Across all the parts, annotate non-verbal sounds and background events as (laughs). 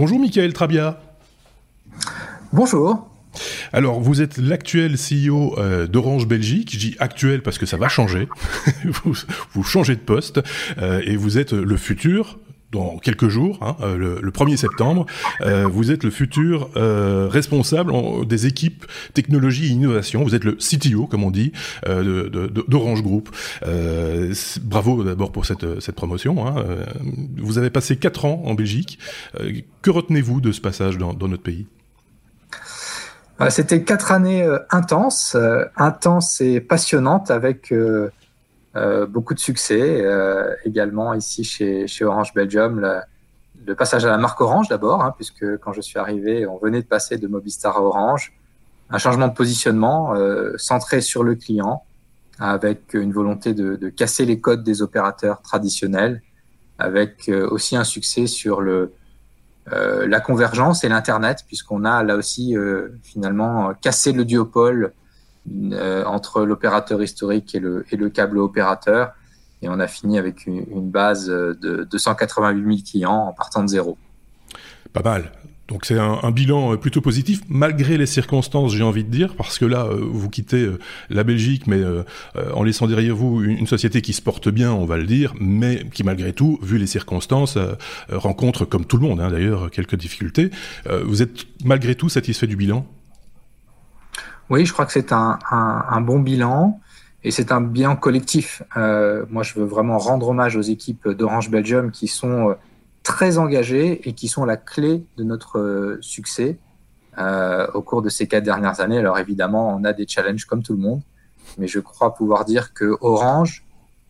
Bonjour Michael Trabia. Bonjour. Alors, vous êtes l'actuel CEO euh, d'Orange Belgique. Je dis actuel parce que ça va changer. (laughs) vous, changez de poste euh, et vous êtes le futur dans quelques jours, hein, euh, le, 1er septembre, vous êtes le futur responsable des équipes technologie et innovation. Vous êtes le CTO, comme on dit, d'Orange Group. bravo d'abord pour cette, cette promotion. Hein. vous avez passé quatre ans en Belgique. que retenez-vous de ce passage dans notre pays? C'était quatre années euh, intenses, euh, intenses et passionnantes avec euh, beaucoup de succès. également ici chez, Orange Belgium, le, passage à la marque Orange d'abord, hein, puisque quand je suis arrivé, on venait de passer de Mobistar à Orange. Un changement de positionnement centré sur le client, avec une volonté de, casser les codes des opérateurs traditionnels, avec aussi un succès sur le, euh, la convergence et l'Internet, puisqu'on a là aussi euh, finalement cassé le duopole euh, entre l'opérateur historique et le, câble opérateur. Et on a fini avec une, base de 288 000 clients en partant de zéro. Pas mal. Donc c'est un, bilan euh, plutôt positif, malgré les circonstances, j'ai envie de dire, parce que là, euh, vous quittez euh, la Belgique, mais en laissant derrière vous une, société qui se porte bien, on va le dire, mais qui malgré tout, vu les circonstances, rencontre, comme tout le monde hein, d'ailleurs, quelques difficultés. vous êtes malgré tout satisfait du bilan? Oui, je crois que c'est un, un, bon bilan. Et c'est un bilan collectif. moi, je veux vraiment rendre hommage aux équipes d'Orange Belgium qui sont très engagés et qui sont la clé de notre euh, succès euh, au cours de ces quatre dernières années. Alors évidemment, on a des challenges comme tout le monde, mais je crois pouvoir dire que Orange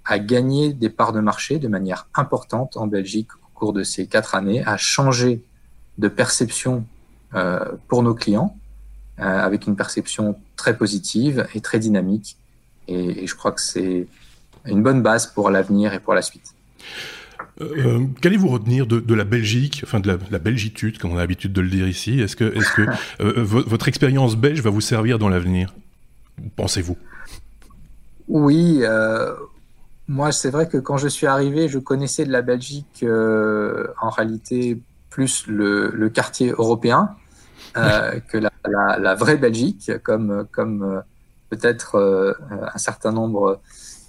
a gagné des parts de marché de manière importante en Belgique au cours de ces quatre années, a changé de perception euh, pour nos clients, euh, avec une perception très positive et très dynamique. Et, et je crois que c'est une bonne base pour l'avenir et pour la suite. Euh, qu'allez-vous retenir de, la Belgique, enfin de la, la, belgitude, comme on a l'habitude de le dire ici? Est-ce que, est que (laughs) euh, votre expérience belge va vous servir dans l'avenir? Pensez-vous? Oui, euh, moi c'est vrai que quand je suis arrivé, je connaissais de la Belgique en réalité plus le, quartier européen que la, vraie Belgique, comme, comme peut-être un certain nombre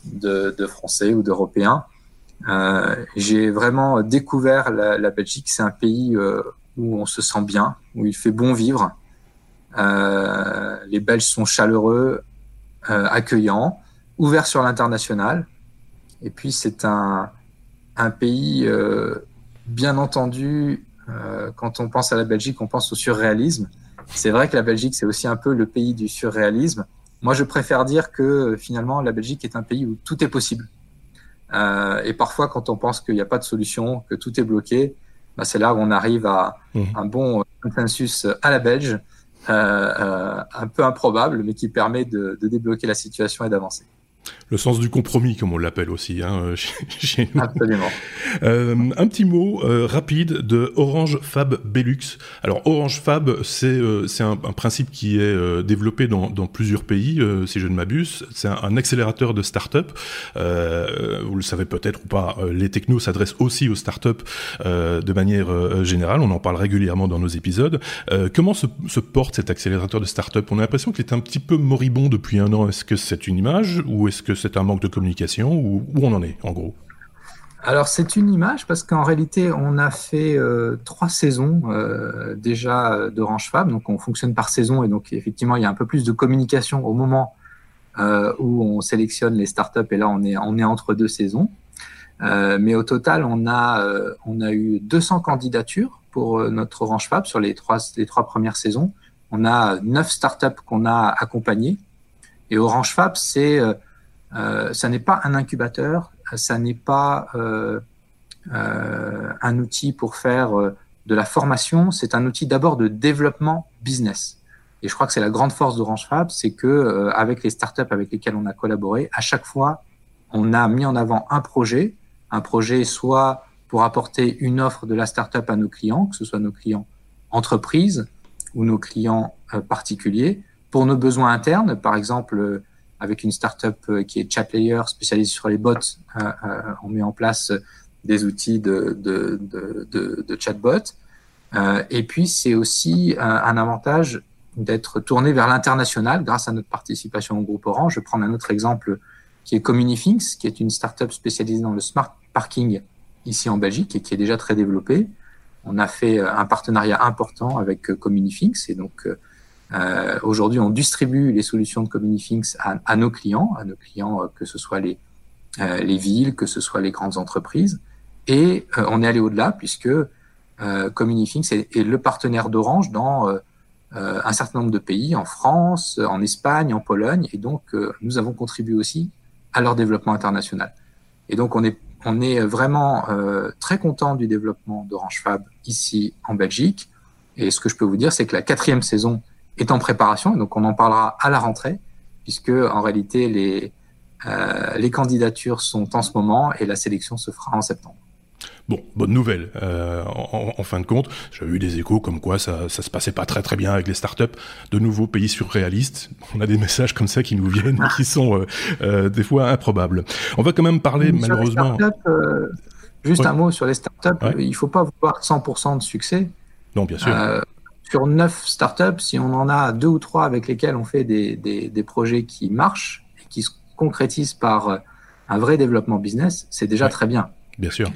de, de Français ou d'Européens. Euh, j'ai vraiment découvert la, la Belgique. C'est un pays euh, où on se sent bien, où il fait bon vivre. Euh, les Belges sont chaleureux, euh, accueillants, ouverts sur l'international. Et puis c'est un, un pays, euh, bien entendu, quand on pense à la Belgique, on pense au surréalisme. C'est vrai que la Belgique, c'est aussi un peu le pays du surréalisme. Moi, je préfère dire que finalement, la Belgique est un pays où tout est possible. Euh, et parfois, quand on pense qu'il n'y a pas de solution, que tout est bloqué, bah, c'est là où on arrive à mmh. un bon consensus à la belge, euh, euh, un peu improbable, mais qui permet de, de débloquer la situation et d'avancer le sens du compromis, comme on l'appelle aussi hein, euh, (laughs) chez, nous. Absolument. Euh, un petit mot euh, rapide de Orange Fab Belux. Alors Orange Fab, c'est c'est un, un, principe qui est développé dans, dans, plusieurs pays, si je ne m'abuse. C'est un, accélérateur de start-up. vous le savez peut-être ou pas, les technos s'adressent aussi aux start-up de manière générale. On en parle régulièrement dans nos épisodes. comment se, se, porte cet accélérateur de start-up? On a l'impression qu'il est un petit peu moribond depuis un an. Est-ce que c'est une image ou est-ce que c'est un manque de communication ou où on en est en gros? Alors c'est une image parce qu'en réalité on a fait euh, trois saisons euh, déjà d'Orange Fab, donc on fonctionne par saison et donc effectivement il y a un peu plus de communication au moment euh, où on sélectionne les startups et là on est on est entre deux saisons. mais au total on a on a eu 200 candidatures pour notre Orange Fab sur les trois les trois premières saisons. On a neuf startups qu'on a accompagnées et Orange Fab c'est euh, ça n'est pas un incubateur, ça n'est pas euh, euh, un outil pour faire euh, de la formation, c'est un outil d'abord de développement business. Et je crois que c'est la grande force d'Orange Fab, c'est que euh, avec les startups avec lesquelles on a collaboré, à chaque fois, on a mis en avant un projet, un projet soit pour apporter une offre de la startup à nos clients, que ce soit nos clients entreprises ou nos clients particuliers, pour nos besoins internes, par exemple avec une startup euh, qui est ChatLayer spécialisée sur les bots. Euh, euh, on met en place des outils de, de, de, de, de chatbot. et puis, c'est aussi un avantage d'être tourné vers l'international grâce à notre participation au groupe Orange. Je vais prendre un autre exemple qui est Communifings, qui est une startup spécialisée dans le smart parking ici en Belgique et qui est déjà très développée. On a fait un partenariat important avec Communifings et donc euh, aujourd'hui on distribue les solutions de Communifings à, à, nos clients, à nos clients que ce soit les, les villes, que ce soit les grandes entreprises. Et on est allé au-delà puisque Communifings est, est, le partenaire d'Orange dans euh, un certain nombre de pays, en France, en Espagne, en Pologne, et donc euh, nous avons contribué aussi à leur développement international. Et donc on est, on est vraiment euh, très content du développement d'Orange Fab ici en Belgique. Et ce que je peux vous dire, c'est que la quatrième saison est en préparation, et donc on en parlera à la rentrée, puisque en réalité les, les candidatures sont en ce moment et la sélection se fera en septembre. Bon, bonne nouvelle. Euh, en, fin de compte, j'ai eu des échos comme quoi ça, ça se passait pas très très bien avec les startups. De nouveaux pays surréalistes. On a des messages comme ça qui nous viennent, qui sont euh, euh, des fois improbables. On va quand même parler malheureusement. juste un mot sur les startups. Il Il faut pas voir 100% de succès. Non, bien sûr. Sur 9 startups, si on en a deux ou trois avec lesquels on fait des, des, des projets qui marchent et qui se concrétisent par un vrai développement business, c'est déjà très bien. Bien sûr.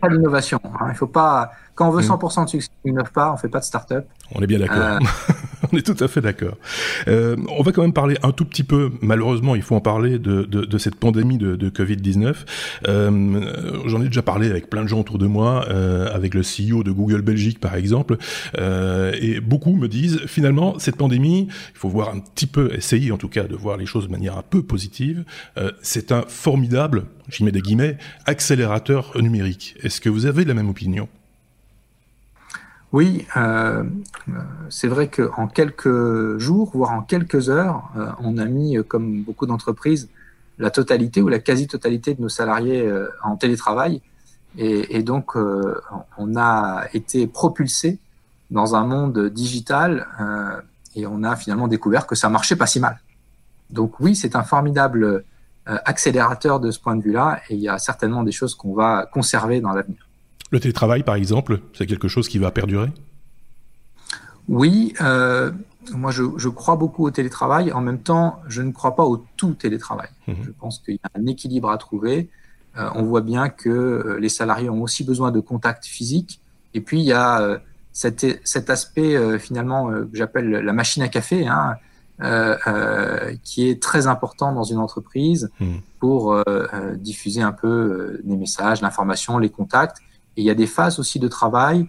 Pas l'innovation. Hein. Il faut pas. Quand on veut 100% mm. de succès, on n'innove pas, on fait pas de start-up. On est bien d'accord. Euh, (laughs) on est tout à fait d'accord. Euh, on va quand même parler un tout petit peu, malheureusement, il faut en parler de, de, de cette pandémie de, de Covid-19. Euh, J'en ai déjà parlé avec plein de gens autour de moi, euh, avec le CEO de Google Belgique par exemple, et beaucoup me disent finalement cette pandémie, il faut voir un petit peu, essayer en tout cas de voir les choses de manière un peu positive. C'est un formidable, j'y mets des guillemets, accélérateur numérique. Est-ce que vous avez la même opinion? Oui, euh, c'est vrai qu'en quelques jours, voire en quelques heures, euh, on a mis, euh, comme beaucoup d'entreprises, la totalité ou la quasi-totalité de nos salariés euh, en télétravail. Et, et donc, euh, on a été propulsé dans un monde digital et on a finalement découvert que ça marchait pas si mal. Donc oui, c'est un formidable accélérateur de ce point de vue-là et il y a certainement des choses qu'on va conserver dans l'avenir. Le télétravail, par exemple, c'est quelque chose qui va perdurer? Oui, euh, moi je, crois beaucoup au télétravail. En même temps, je ne crois pas au tout télétravail. Mmh. Je pense qu'il y a un équilibre à trouver. Euh, on voit bien que euh, les salariés ont aussi besoin de contact physique. Et puis, il y a cet, cet, aspect finalement que j'appelle la machine à café, hein, qui est très important dans une entreprise mmh. pour diffuser un peu les messages, l'information, les contacts. Et il y a des phases aussi de travail,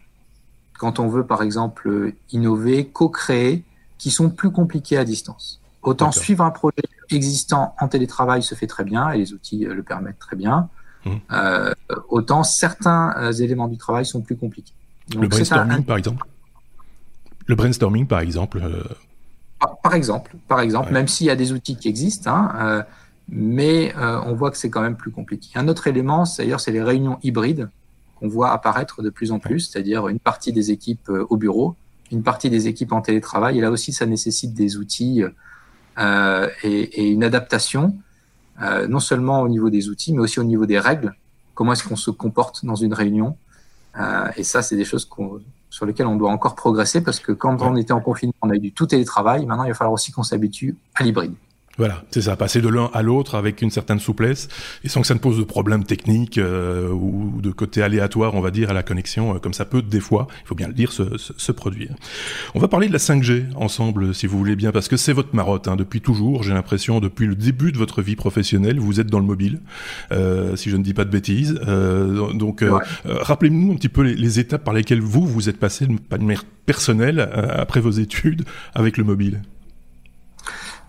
quand on veut par exemple innover, co-créer, qui sont plus compliquées à distance. Autant suivre un projet existant en télétravail se fait très bien et les outils euh, le permettent très bien. Mmh. Euh, autant certains euh, éléments du travail sont plus compliqués. le brainstorming, par exemple. Le brainstorming, par exemple. Par, exemple, par exemple, même s'il y a des outils qui existent, hein, mais on voit que c'est quand même plus compliqué. Un autre élément, d'ailleurs, c'est les réunions hybrides qu'on voit apparaître de plus en plus, c'est-à-dire une partie des équipes euh, au bureau, une partie des équipes en télétravail. Et là aussi, ça nécessite des outils euh, et, et, une adaptation, euh, non seulement au niveau des outils, mais aussi au niveau des règles. Comment est-ce qu'on se comporte dans une réunion euh, Et ça, c'est des choses sur lesquelles on doit encore progresser parce que quand on était en confinement, on a eu du tout télétravail. Maintenant, il va falloir aussi qu'on s'habitue à l'hybride. Voilà, c'est ça, passer de l'un à l'autre avec une certaine souplesse et sans que ça ne pose de problème technique euh, ou de côté aléatoire, on va dire, à la connexion, euh, comme ça peut des fois, il faut bien le dire, se, se, produire. On va parler de la 5G ensemble, si vous voulez bien, parce que c'est votre marotte hein, depuis toujours. J'ai l'impression, depuis le début de votre vie professionnelle, vous êtes dans le mobile, euh, si je ne dis pas de bêtises. Euh, donc, euh, rappelez-nous un petit peu les, les, étapes par lesquelles vous vous êtes passé de manière personnelle après vos études avec le mobile.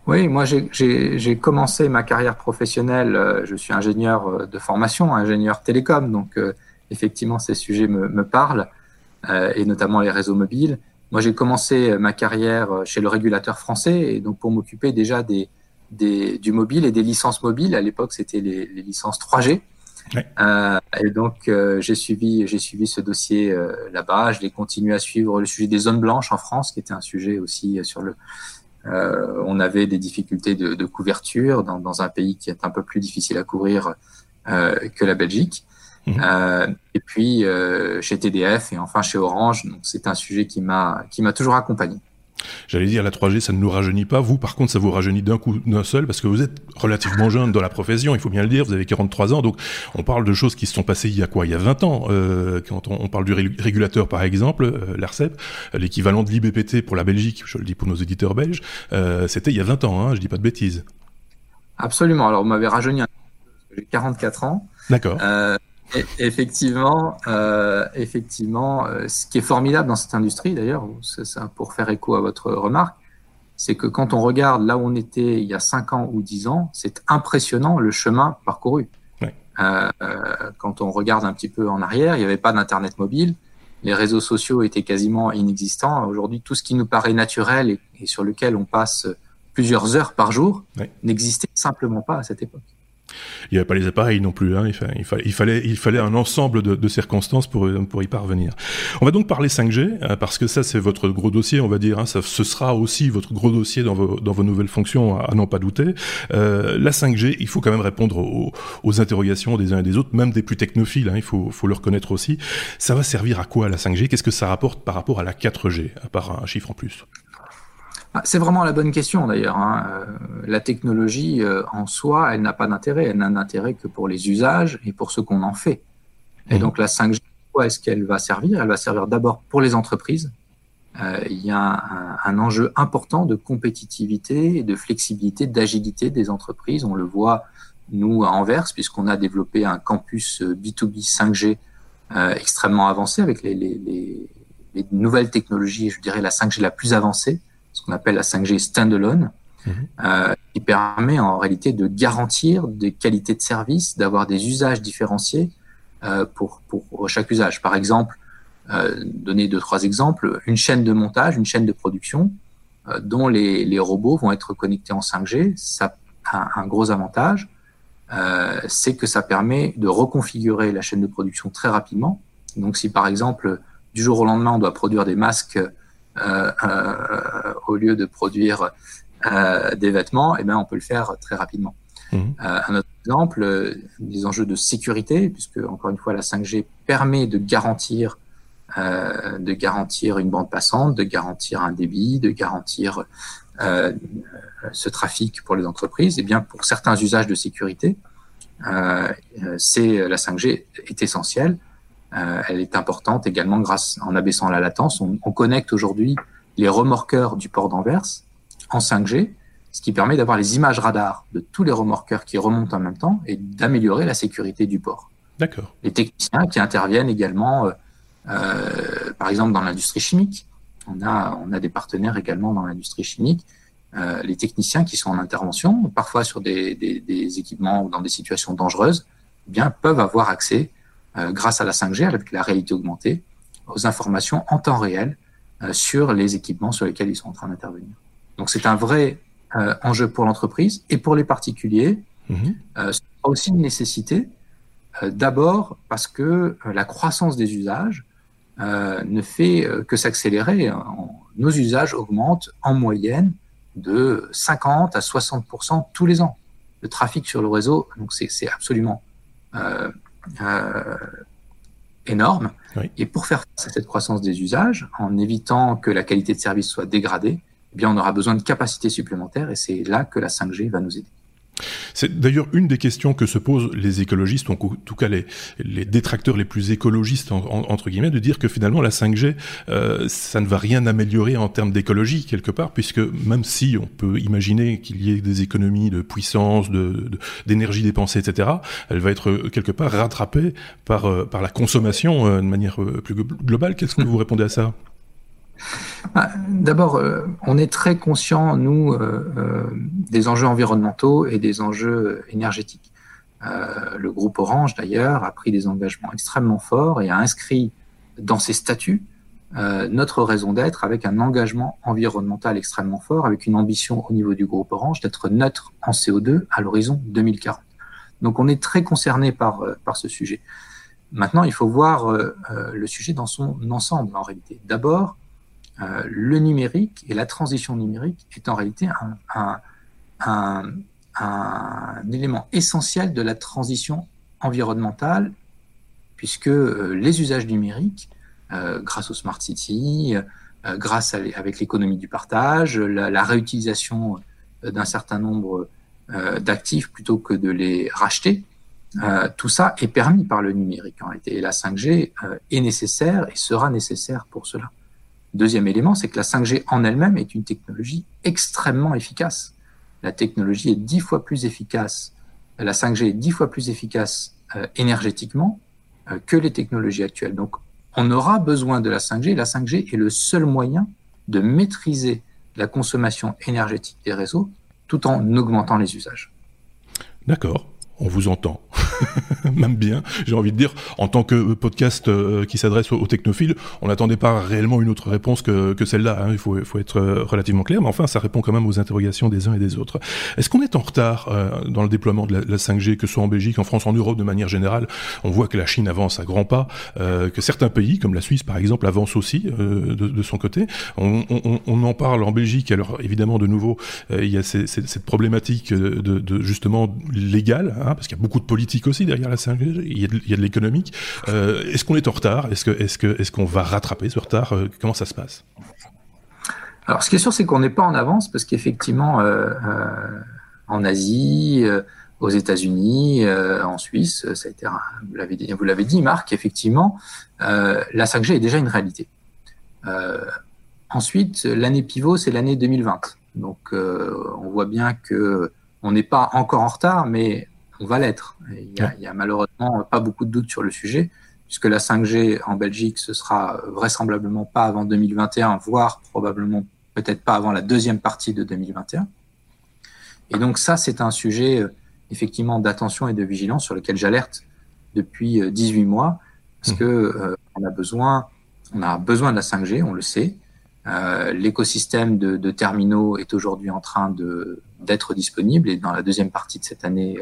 Oui, moi j'ai commencé ma carrière professionnelle, euh, je suis ingénieur euh, de formation, ingénieur télécom, donc euh, effectivement ces sujets me, me parlent, et notamment les réseaux mobiles. Moi j'ai commencé ma carrière chez le régulateur français, et donc pour m'occuper déjà des, des, du mobile et des licences mobiles, à l'époque c'était les, les, licences 3G. Euh, et donc j'ai suivi j'ai suivi ce dossier là-bas. Je l'ai continué à suivre le sujet des zones blanches en France, qui était un sujet aussi sur le euh, on avait des difficultés de, couverture dans, un pays qui est un peu plus difficile à couvrir euh, que la Belgique. Mhm. et puis chez TDF et enfin chez Orange. Donc c'est un sujet qui m'a qui m'a toujours accompagné. J'allais dire, la 3G, ça ne nous rajeunit pas. Vous, par contre, ça vous rajeunit d'un coup, d'un seul, parce que vous êtes relativement jeune dans la profession, il faut bien le dire, vous avez 43 ans, donc on parle de choses qui se sont passées il y a quoi? Il y a 20 ans. Euh, quand on, parle du régulateur, par exemple, euh, l'ARCEP, l'équivalent de l'IBPT pour la Belgique, je le dis pour nos éditeurs belges, euh, c'était il y a 20 ans, hein, je dis pas de bêtises. Absolument, alors vous m'avez rajeuni un j'ai 44 ans. D'accord. Effectivement, euh, effectivement, euh, ce qui est formidable dans cette industrie, d'ailleurs, ça, pour faire écho à votre remarque, c'est que quand on regarde là où on était il y a 5 ans ou 10 ans, c'est impressionnant le chemin parcouru. Euh, quand on regarde un petit peu en arrière, il n'y avait pas d'Internet mobile, les réseaux sociaux étaient quasiment inexistants. Aujourd'hui, tout ce qui nous paraît naturel et, sur lequel on passe plusieurs heures par jour n'existait simplement pas à cette époque. Il n'y avait pas les appareils non plus. Hein. Il, fallait, il, fallait, un ensemble de, circonstances pour, pour y parvenir. On va donc parler 5G, hein, parce que ça, c'est votre gros dossier, on va dire. Hein. Ça, ce sera aussi votre gros dossier dans vos, dans vos nouvelles fonctions, à, n'en pas douter. Euh, la 5G, il faut quand même répondre aux, aux, interrogations des uns et des autres, même des plus technophiles, hein, il faut, faut le reconnaître aussi. Ça va servir à quoi la 5G Qu'est-ce que ça rapporte par rapport à la 4G, à part un chiffre en plus? C'est vraiment la bonne question d'ailleurs. Hein. Euh, la technologie euh, en soi, elle n'a pas d'intérêt. Elle n'a d'intérêt que pour les usages et pour ce qu'on en fait. Et mmh. donc la 5G, quoi est-ce qu'elle va servir? Elle va servir d'abord pour les entreprises. Euh, il y a un, un, enjeu important de compétitivité, de flexibilité, d'agilité des entreprises. On le voit, nous, à Anvers, puisqu'on a développé un campus B2B 5G extrêmement avancé avec les, les, les, les nouvelles technologies, je dirais la 5G la plus avancée ce qu'on appelle la 5G standalone, mhm. euh, qui permet en réalité de garantir des qualités de service, d'avoir des usages différenciés euh, pour, pour chaque usage. Par exemple, euh, donner deux, trois exemples, une chaîne de montage, une chaîne de production euh, dont les, les, robots vont être connectés en 5G, ça a un gros avantage, euh, c'est que ça permet de reconfigurer la chaîne de production très rapidement. Donc si par exemple, du jour au lendemain, on doit produire des masques au lieu de produire euh, des vêtements, eh ben, on peut le faire très rapidement. Mhm. un autre exemple, des enjeux de sécurité, puisque encore une fois, la 5G permet de garantir, de garantir une bande passante, de garantir un débit, de garantir ce trafic pour les entreprises. Et eh bien, pour certains usages de sécurité, c'est la 5G est essentielle. Euh, elle est importante également grâce en abaissant la latence. On, connecte aujourd'hui les remorqueurs du port d'Anvers en 5G, ce qui permet d'avoir les images radars de tous les remorqueurs qui remontent en même temps et d'améliorer la sécurité du port. D'accord. Les techniciens qui interviennent également, euh, euh, par exemple dans l'industrie chimique. On a, on a des partenaires également dans l'industrie chimique. Les techniciens qui sont en intervention, parfois sur des, des, des équipements ou dans des situations dangereuses, eh bien peuvent avoir accès grâce à la 5G, avec la réalité augmentée, aux informations en temps réel euh, sur les équipements sur lesquels ils sont en train d'intervenir. Donc c'est un vrai euh, enjeu pour l'entreprise et pour les particuliers. Mmh. c'est aussi une nécessité, d'abord parce que la croissance des usages ne fait que s'accélérer. Nos usages augmentent en moyenne de 50 à 60% tous les ans. Le trafic sur le réseau, donc c'est absolument euh, énorme. Et pour faire face à cette croissance des usages, en évitant que la qualité de service soit dégradée, eh bien, on aura besoin de capacités supplémentaires et c'est là que la 5G va nous aider. C'est d'ailleurs une des questions que se posent les écologistes, en tout cas les, les détracteurs les plus écologistes, entre guillemets, de dire que finalement la 5G, euh, ça ne va rien améliorer en termes d'écologie, quelque part, puisque même si on peut imaginer qu'il y ait des économies de puissance, d'énergie de, dépensée, etc., elle va être euh, quelque part rattrapée par, euh, par la consommation de manière plus globale. Qu'est-ce que vous répondez à ça? D'abord, euh, on est très conscient, nous, euh, euh, des enjeux environnementaux et des enjeux énergétiques. le groupe Orange, d'ailleurs, a pris des engagements extrêmement forts et a inscrit dans ses statuts notre raison d'être avec un engagement environnemental extrêmement fort, avec une ambition au niveau du groupe Orange d'être neutre en CO2 à l'horizon 2040. Donc on est très concerné par, par ce sujet. Maintenant, il faut voir le sujet dans son ensemble en réalité. D'abord, euh, le numérique et la transition numérique est en réalité un, élément essentiel de la transition environnementale puisque les usages numériques, grâce au Smart City, grâce à, avec l'économie du partage, la, réutilisation d'un certain nombre d'actifs plutôt que de les racheter, tout ça est permis par le numérique. Et la 5G est nécessaire et sera nécessaire pour cela. Deuxième élément, c'est que la 5G en elle-même est une technologie extrêmement efficace. La technologie est dix fois plus efficace, la 5G est dix fois plus efficace euh, énergétiquement euh, que les technologies actuelles. Donc, on aura besoin de la 5G. La 5G est le seul moyen de maîtriser la consommation énergétique des réseaux tout en augmentant les usages. D'accord on vous entend. (laughs) Même bien, j'ai envie de dire, en tant que podcast euh, qui s'adresse aux, technophiles, on n'attendait pas réellement une autre réponse que, celle-là. Hein. Il faut, être euh, relativement clair, mais enfin, ça répond quand même aux interrogations des uns et des autres. Est-ce qu'on est en retard euh, dans le déploiement de la, 5G, que ce soit en Belgique, en France, en Europe de manière générale? On voit que la Chine avance à grands pas, que certains pays, comme la Suisse par exemple, avancent aussi de, son côté. On, en parle en Belgique, alors évidemment, de nouveau, il y a cette problématique de, justement légale, hein, parce qu'il y a beaucoup de politique aussi derrière la 5G, il y a de, l'économique. Euh, est-ce qu'on est en retard? Est-ce est-ce que est-ce qu'on va rattraper ce retard? Euh, Comment ça se passe? Alors, ce qui est sûr, c'est qu'on n'est pas en avance parce qu'effectivement, euh, en Asie, aux États-Unis, en Suisse, ça a été, vous l'avez dit, dit, Marc, effectivement, la 5G est déjà une réalité. ensuite, l'année pivot, c'est l'année 2020. Donc, on voit bien que on n'est pas encore en retard, mais on va l'être. Il n'y a, malheureusement pas beaucoup de doutes sur le sujet, puisque la 5G en Belgique, ce sera vraisemblablement pas avant 2021, voire probablement peut-être pas avant la deuxième partie de 2021. Et donc ça, c'est un sujet euh, effectivement d'attention et de vigilance sur lequel j'alerte depuis 18 euh, mois, parce mmh. que euh, on a besoin, on a besoin de la 5G, on le sait. L'écosystème de, de, terminaux est aujourd'hui en train de d'être disponible et dans la deuxième partie de cette année,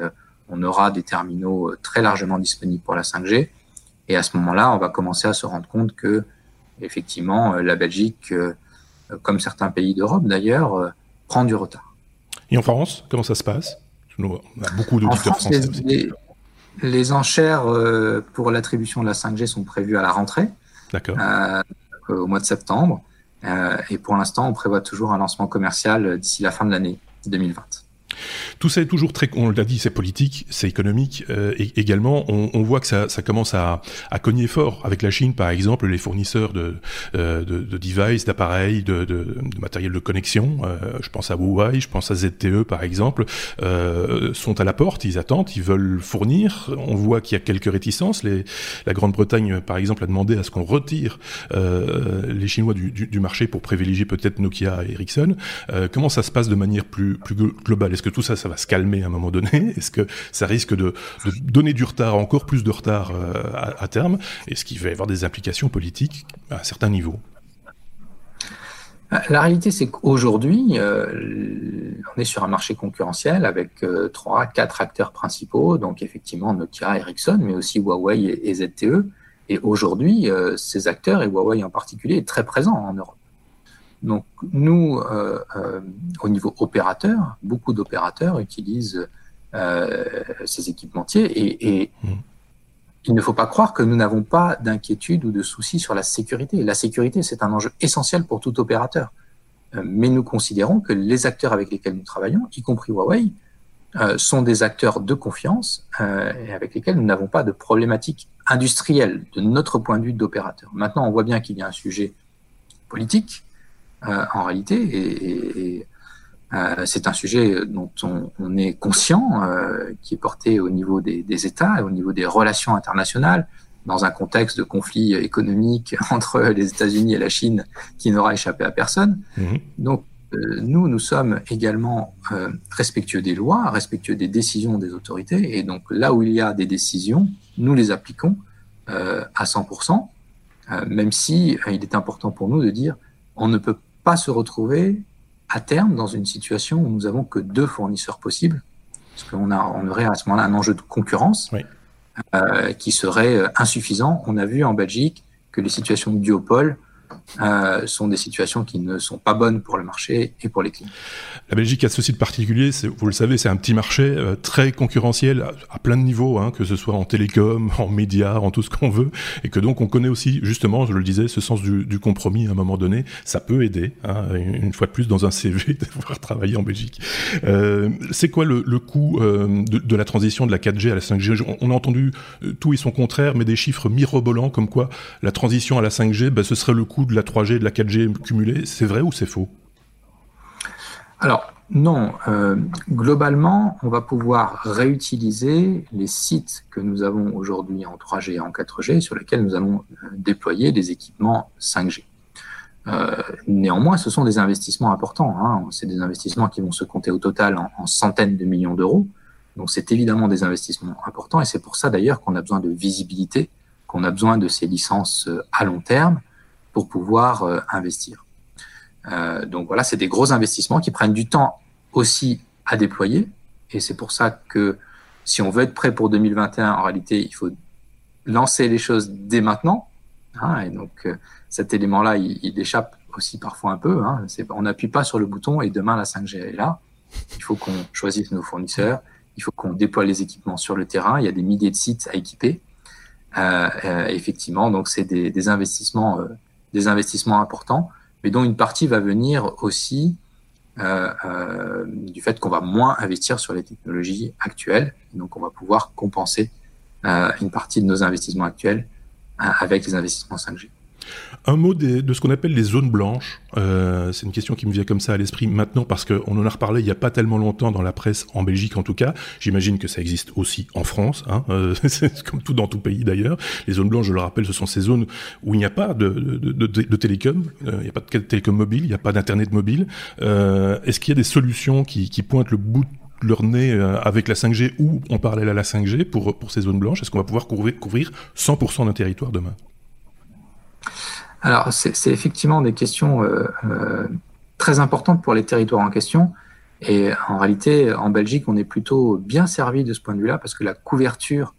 on aura des terminaux euh, très largement disponibles pour la 5G. Et à ce moment-là, on va commencer à se rendre compte que, effectivement, euh, la Belgique, euh, comme certains pays d'Europe d'ailleurs, prend du retard. Et en France, comment ça se passe? On a beaucoup d'auditeurs français. Les, les, enchères pour l'attribution de la 5G sont prévues à la rentrée, au mois de septembre. et pour l'instant, on prévoit toujours un lancement commercial d'ici la fin de l'année 2020. Tout ça est toujours très, on l'a dit, c'est politique, c'est économique. Euh, et également, on, on, voit que ça, ça commence à, à, cogner fort avec la Chine, par exemple, les fournisseurs de, euh, de, de devices, d'appareils, de, de, de, matériel de connexion. Euh, je pense à Huawei, je pense à ZTE, par exemple, euh, sont à la porte, ils attendent, ils veulent fournir. On voit qu'il y a quelques réticences. Les, la Grande-Bretagne, par exemple, a demandé à ce qu'on retire euh, les Chinois du, du, du, marché pour privilégier peut-être Nokia et Ericsson. comment ça se passe de manière plus, plus globale? Que tout ça, ça va se calmer à un moment donné (laughs) Est-ce que ça risque de, donner du retard, encore plus de retard euh, à, terme Est-ce qu'il va y avoir des implications politiques à un certain niveau la réalité, c'est qu'aujourd'hui, euh, on est sur un marché concurrentiel avec euh, trois, quatre acteurs principaux, donc effectivement Nokia, Ericsson, mais aussi Huawei et, ZTE. Et aujourd'hui, ces acteurs, et Huawei en particulier, est très présent en Europe. Donc nous, euh, euh, au niveau opérateur, beaucoup d'opérateurs utilisent euh, ces équipementiers et, et mmh. il ne faut pas croire que nous n'avons pas d'inquiétude ou de soucis sur la sécurité. La sécurité, c'est un enjeu essentiel pour tout opérateur. mais nous considérons que les acteurs avec lesquels nous travaillons, y compris Huawei, sont des acteurs de confiance et avec lesquels nous n'avons pas de problématiques industrielles de notre point de vue d'opérateur. Maintenant, on voit bien qu'il y a un sujet politique en réalité. Et, euh, c'est un sujet dont on, est conscient, euh, qui est porté au niveau des, États et au niveau des relations internationales, dans un contexte de conflit économique (laughs) entre les États-Unis et la Chine qui n'aura échappé à personne. Mhm. Donc, nous, nous sommes également respectueux des lois, respectueux des décisions des autorités, et donc là où il y a des décisions, nous les appliquons à 100%, même si il est important pour nous de dire on ne peut pas se retrouver à terme dans une situation où nous avons que deux fournisseurs possibles, parce qu'on on aurait à ce moment-là un enjeu de concurrence euh, qui serait euh, insuffisant. On a vu en Belgique que les situations de duopole euh, sont des situations qui ne sont pas bonnes pour le marché et pour les clients. La Belgique a ceci de particulier, vous le savez, c'est un petit marché euh, très concurrentiel à, plein de niveaux, hein, que ce soit en télécom, (laughs) en médias, en tout ce qu'on veut, et que donc on connaît aussi justement, je le disais, ce sens du, compromis à un moment donné. Ça peut aider, hein, une fois de plus dans un (laughs) CV, de pouvoir travailler en Belgique. Euh, c'est quoi le, coût de, la transition de la 4G à la 5G on, a entendu tout et son contraire, mais des chiffres mirobolants comme quoi la transition à la 5G, ben, ce serait le coût de la 3G et de la 4G cumulée. C'est vrai ou c'est faux? Alors, non. Euh, globalement, on va pouvoir réutiliser les sites que nous avons aujourd'hui en 3G et en 4G sur lesquels nous allons euh, déployer des équipements 5G. Euh, néanmoins, ce sont des investissements importants. Hein. C'est des investissements qui vont se compter au total en, centaines de millions d'euros. Donc, c'est évidemment des investissements importants et c'est pour ça d'ailleurs qu'on a besoin de visibilité, qu'on a besoin de ces licences à long terme pour pouvoir investir. Euh, donc voilà, c'est des gros investissements qui prennent du temps aussi à déployer. Et c'est pour ça que si on veut être prêt pour 2021, en réalité, il faut lancer les choses dès maintenant. Hein, et donc euh, cet élément-là, il, échappe aussi parfois un peu. Hein. On n'appuie pas sur le bouton et demain la 5G est là. Il faut qu'on choisisse nos fournisseurs. Il faut qu'on déploie les équipements sur le terrain. Il y a des milliers de sites à équiper. Euh, euh effectivement, donc c'est des, investissements, euh, des investissements importants mais dont une partie va venir aussi euh, euh, du fait qu'on va moins investir sur les technologies actuelles. donc, on va pouvoir compenser euh, une partie de nos investissements actuels avec les investissements 5G. Un mot de ce qu'on appelle les zones blanches. Euh, c'est une question qui me vient comme ça à l'esprit maintenant parce qu'on en a reparlé il n'y a pas tellement longtemps dans la presse, en Belgique en tout cas. J'imagine que ça existe aussi en France, hein. euh, (laughs) comme tout dans tout pays d'ailleurs. Les zones blanches, je le rappelle, ce sont ces zones où il n'y a pas de, télécom, euh, il n'y a pas de télécom mobile, il n'y a pas d'internet mobile. Est-ce qu'il y a des solutions qui, pointent le bout de leur nez avec la 5G ou en parallèle à la 5G pour, pour ces zones blanches? Est-ce qu'on va pouvoir couvrir, couvrir 100% d'un territoire demain? Alors, c'est effectivement des questions euh, euh, très importantes pour les territoires en question. Et en réalité, en Belgique, on est plutôt bien servi de ce point de vue-là parce que la couverture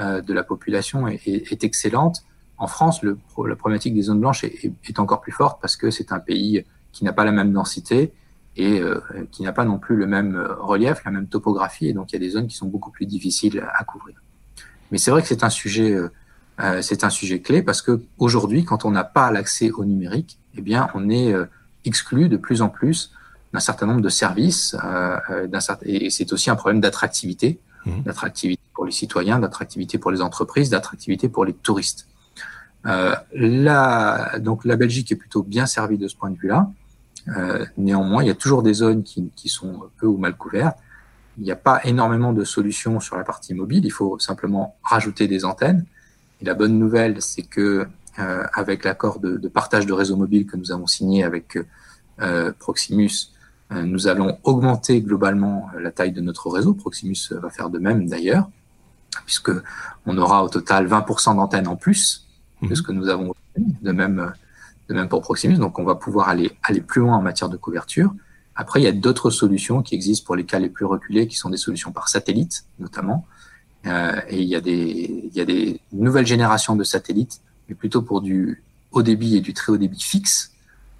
euh, de la population est, excellente. En France, la problématique des zones blanches est, encore plus forte parce que c'est un pays qui n'a pas la même densité et qui n'a pas non plus le même relief, la même topographie. Et donc, il y a des zones qui sont beaucoup plus difficiles à, couvrir. Mais c'est vrai que c'est un sujet euh, c'est un sujet clé parce que aujourd'hui, quand on n'a pas l'accès au numérique, eh bien, on est euh, exclu de plus en plus d'un certain nombre de services. Euh, certain... Et c'est aussi un problème d'attractivité, mmh. d'attractivité pour les citoyens, d'attractivité pour les entreprises, d'attractivité pour les touristes. Euh, la, donc la Belgique est plutôt bien servie de ce point de vue-là. Euh, néanmoins, il y a toujours des zones qui, qui, sont peu ou mal couvertes. Il n'y a pas énormément de solutions sur la partie mobile. Il faut simplement rajouter des antennes. Et la bonne nouvelle, c'est que euh, avec l'accord de, de, partage de réseau mobile que nous avons signé avec euh, Proximus, euh, nous allons augmenter globalement la taille de notre réseau. Proximus va faire de même d'ailleurs, puisque on aura au total 20% d'antennes en plus de ce mhm. que nous avons de même de même pour Proximus. Donc on va pouvoir aller aller plus loin en matière de couverture. Après, il y a d'autres solutions qui existent pour les cas les plus reculés, qui sont des solutions par satellite, notamment. Euh, et il y, a des, il y a des nouvelles générations de satellites, mais plutôt pour du haut débit et du très haut débit fixe,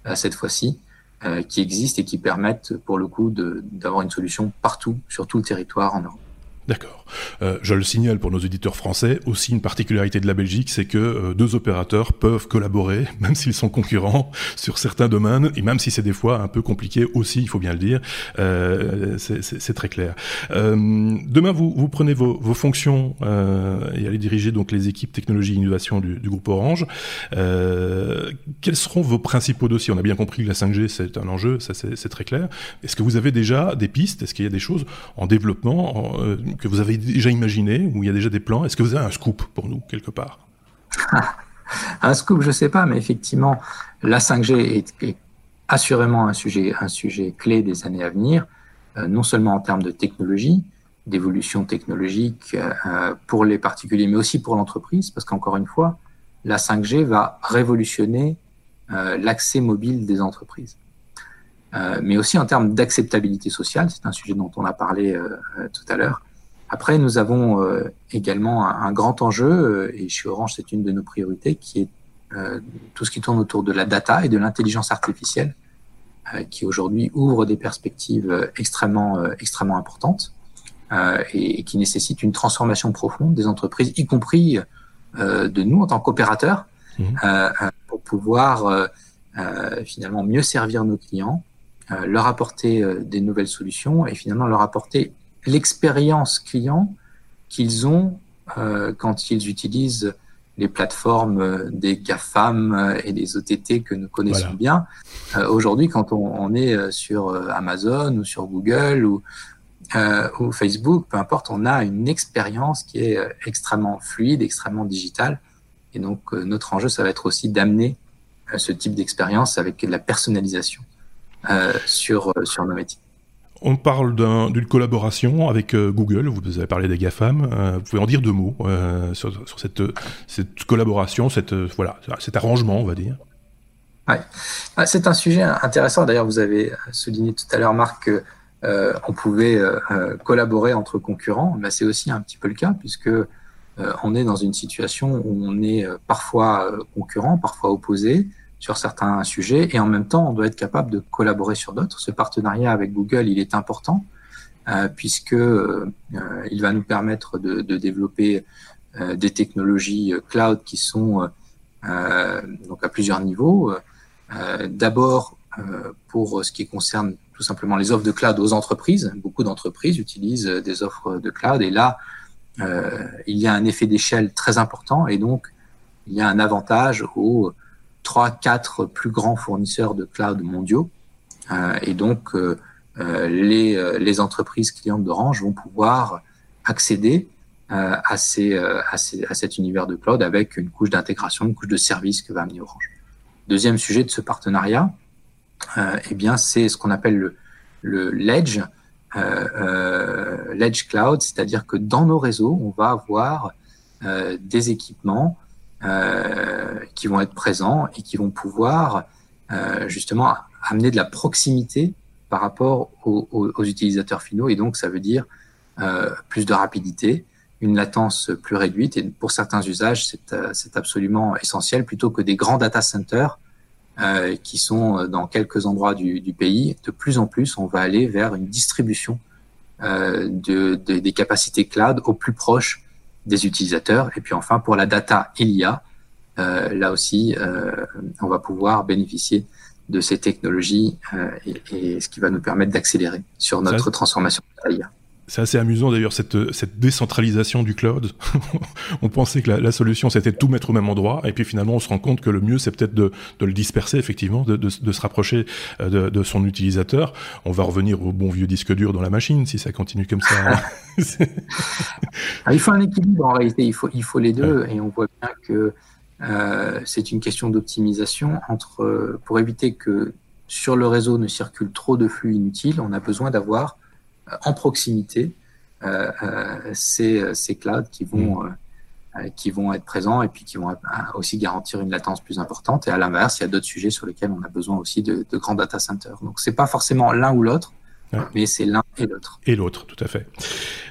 euh, cette fois-ci, euh, qui existent et qui permettent pour le coup d'avoir une solution partout, sur tout le territoire en Europe. D'accord. Euh, je le signale pour nos éditeurs français, aussi une particularité de la Belgique, c'est que euh, deux opérateurs peuvent collaborer, (laughs) même s'ils sont concurrents, sur certains domaines, et même si c'est des fois un peu compliqué aussi, il faut bien le dire, euh, c'est très clair. Euh, demain, vous, vous prenez vos, vos fonctions euh, et allez diriger donc les équipes technologie et innovation du, du groupe Orange. quels seront vos principaux dossiers? On a bien compris que la 5G, c'est un enjeu, ça c'est très clair. Est-ce que vous avez déjà des pistes? Est-ce qu'il y a des choses en développement en, que vous avez déjà imaginé, où il y a déjà des plans Est-ce que vous avez un scoop pour nous, quelque part? (laughs) Un scoop, je ne sais pas, mais effectivement, la 5G est, assurément un sujet, un sujet clé des années à venir, euh, non seulement en termes de technologie, d'évolution technologique euh, pour les particuliers, mais aussi pour l'entreprise, parce qu'encore une fois, la 5G va révolutionner euh, l'accès mobile des entreprises. mais aussi en termes d'acceptabilité sociale, c'est un sujet dont on a parlé tout à l'heure. Après, nous avons euh, également un, grand enjeu, euh, et chez Orange, c'est une de nos priorités, qui est tout ce qui tourne autour de la data et de l'intelligence artificielle, qui aujourd'hui ouvre des perspectives extrêmement, extrêmement importantes et, et, qui nécessitent une transformation profonde des entreprises, y compris de nous en tant qu'opérateurs, mmh. pour pouvoir finalement mieux servir nos clients, leur apporter des nouvelles solutions et finalement leur apporter l'expérience client qu'ils ont euh, quand ils utilisent les plateformes euh, des GAFAM euh, et des OTT que nous connaissons bien. Aujourd'hui, quand on, on, est sur Amazon ou sur Google ou, ou Facebook, peu importe, on a une expérience qui est extrêmement fluide, extrêmement digitale. Et donc, notre enjeu, ça va être aussi d'amener ce type d'expérience avec de la personnalisation sur, sur nos métiers. On parle d'une collaboration avec euh, Google, vous avez parlé des GAFAM, euh, vous pouvez en dire deux mots euh, sur, cette, collaboration, cette, voilà, cet arrangement, on va dire. Ah, c'est un sujet intéressant. D'ailleurs, vous avez souligné tout à l'heure, Marc, qu'on pouvait collaborer entre concurrents. Mais c'est aussi un petit peu le cas, puisque on est dans une situation où on est parfois concurrent, parfois opposé, sur certains sujets et en même temps, on doit être capable de collaborer sur d'autres. Ce partenariat avec Google, il est important euh, puisque euh, il va nous permettre de, développer euh, des technologies cloud qui sont euh, donc à plusieurs niveaux. D'abord, pour ce qui concerne tout simplement les offres de cloud aux entreprises, beaucoup d'entreprises utilisent des offres de cloud et là, il y a un effet d'échelle très important et donc il y a un avantage aux trois, quatre plus grands fournisseurs de cloud mondiaux. Euh, et donc, euh, euh, les, les, entreprises clientes d'Orange vont pouvoir accéder à, ces, à, ces, à, cet univers de cloud avec une couche d'intégration, une couche de service que va amener Orange. Deuxième sujet de ce partenariat, eh bien, c'est ce qu'on appelle le, le l'edge, euh, l'edge cloud, c'est-à-dire que dans nos réseaux, on va avoir euh, des équipements euh, qui vont être présents et qui vont pouvoir euh, justement amener de la proximité par rapport aux, aux, aux, utilisateurs finaux. Et donc, ça veut dire euh, plus de rapidité, une latence plus réduite. Et pour certains usages, c'est euh, absolument essentiel plutôt que des grands data centers euh, qui sont dans quelques endroits du, du, pays. De plus en plus, on va aller vers une distribution euh, de, de, des capacités cloud au plus proche des utilisateurs. Et puis enfin, pour la data il y a, euh, là aussi, euh, on va pouvoir bénéficier de ces technologies euh, et, et, ce qui va nous permettre d'accélérer sur notre transformation de l'IA. C'est assez amusant d'ailleurs cette, cette décentralisation du cloud. (laughs) on pensait que la, la solution c'était de tout mettre au même endroit, et puis finalement on se rend compte que le mieux c'est peut-être de, de, le disperser effectivement, de, de, de se rapprocher euh, de, de, son utilisateur. On va revenir au bon vieux disque dur dans la machine si ça continue comme ça. (laughs) (laughs) Ah, il faut un équilibre en réalité, il faut, il faut les deux, ouais. et on voit bien que euh, c'est une question d'optimisation entre pour éviter que sur le réseau ne circule trop de flux inutiles, on a besoin d'avoir en proximité euh, euh, ces, ces clouds qui vont, mmh. euh, qui vont être présents et puis qui vont aussi garantir une latence plus importante. Et à l'inverse, il y a d'autres sujets sur lesquels on a besoin aussi de, de grands data centers. Donc, c'est pas forcément l'un ou l'autre, Ouais. Mais c'est l'un et l'autre. Et l'autre, tout à fait.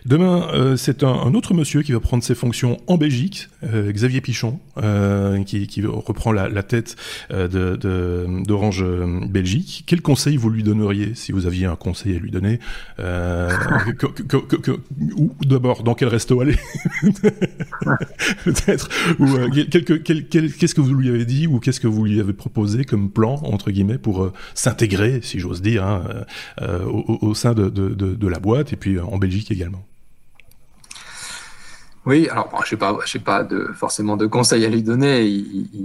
Demain, euh, c'est un, un, autre monsieur qui va prendre ses fonctions en Belgique, euh, Xavier Pichon, euh, qui, qui, reprend la, la tête euh, d'Orange euh, Belgique. Quel conseil vous lui donneriez, si vous aviez un conseil à lui donner euh, Ou d'abord, dans quel resto aller? (laughs) Peut-être. Ou qu'est-ce que vous lui avez dit ou qu'est-ce que vous lui avez proposé comme plan, entre guillemets, pour s'intégrer, si j'ose dire, hein, au, au, sein de, de, de, de, la boîte et puis en Belgique également? Oui, alors je n'ai pas, pas de, forcément de conseils à lui donner.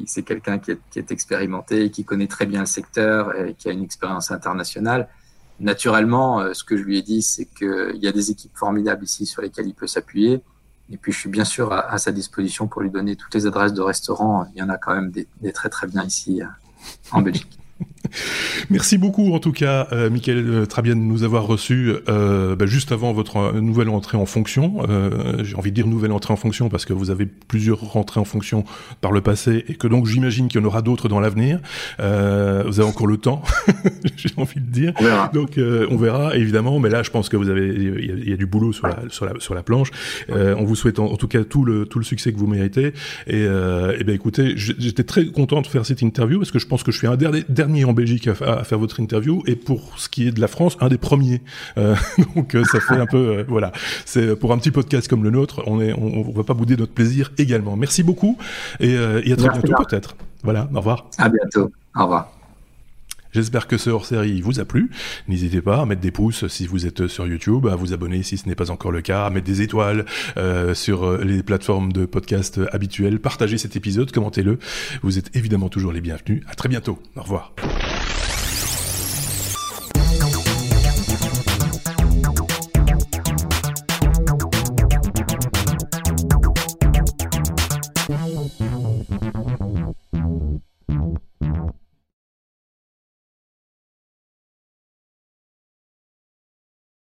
C'est quelqu'un qui est, qui est, expérimenté, qui connaît très bien le secteur et qui a une expérience internationale. Naturellement, euh, ce que je lui ai dit, c'est qu'il y a des équipes formidables ici sur lesquelles il peut s'appuyer. Et puis, je suis bien sûr à, sa disposition pour lui donner toutes les adresses de restaurants. Il y en a quand même des, des très très bien ici euh, en Belgique. (laughs) Merci beaucoup en tout cas, euh, Michael euh, Trabien, de nous avoir reçus euh, bah, juste avant votre nouvelle entrée en fonction. Euh, J'ai envie de dire nouvelle entrée en fonction parce que vous avez plusieurs rentrées en fonction par le passé et que donc j'imagine qu'il y en aura d'autres dans l'avenir. Euh, vous avez encore le temps, (laughs) j'ai envie de dire. On verra. Donc euh, on verra évidemment, mais là je pense que vous avez, il y a, il y a du boulot sur la sur la sur la planche. Euh, on vous souhaite en, en, tout cas tout le tout le succès que vous méritez. Et, euh, et ben écoutez, j'étais très content de faire cette interview parce que je pense que je suis un dernier, dernier en Belgique à, à, faire votre interview et pour ce qui est de la France, un des premiers. Euh, (laughs) donc euh, ça fait un peu euh, voilà. C'est pour un petit podcast comme le nôtre, on est on, on va pas bouder notre plaisir également. Merci beaucoup et, et à très Merci bientôt peut-être. Voilà, au revoir. À bientôt. Au revoir. J'espère que ce hors-série vous a plu. N'hésitez pas à mettre des pouces si vous êtes sur YouTube, à vous abonner si ce n'est pas encore le cas, à mettre des étoiles euh, sur les plateformes de podcast habituelles. Partagez cet épisode, commentez-le. Vous êtes évidemment toujours les bienvenus. À très bientôt. Au revoir.